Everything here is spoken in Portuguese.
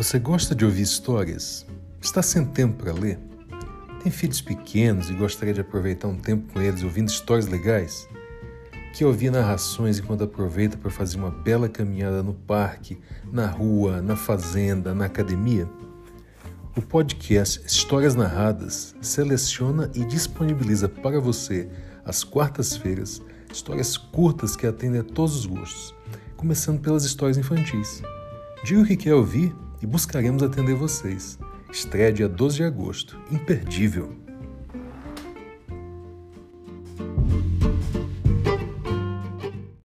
Você gosta de ouvir histórias? Está sem tempo para ler? Tem filhos pequenos e gostaria de aproveitar um tempo com eles ouvindo histórias legais? Que ouvir narrações enquanto aproveita para fazer uma bela caminhada no parque, na rua, na fazenda, na academia? O podcast Histórias Narradas seleciona e disponibiliza para você, às quartas-feiras, histórias curtas que atendem a todos os gostos, começando pelas histórias infantis. Diga o que quer ouvir e buscaremos atender vocês. Estreia dia 12 de agosto. Imperdível!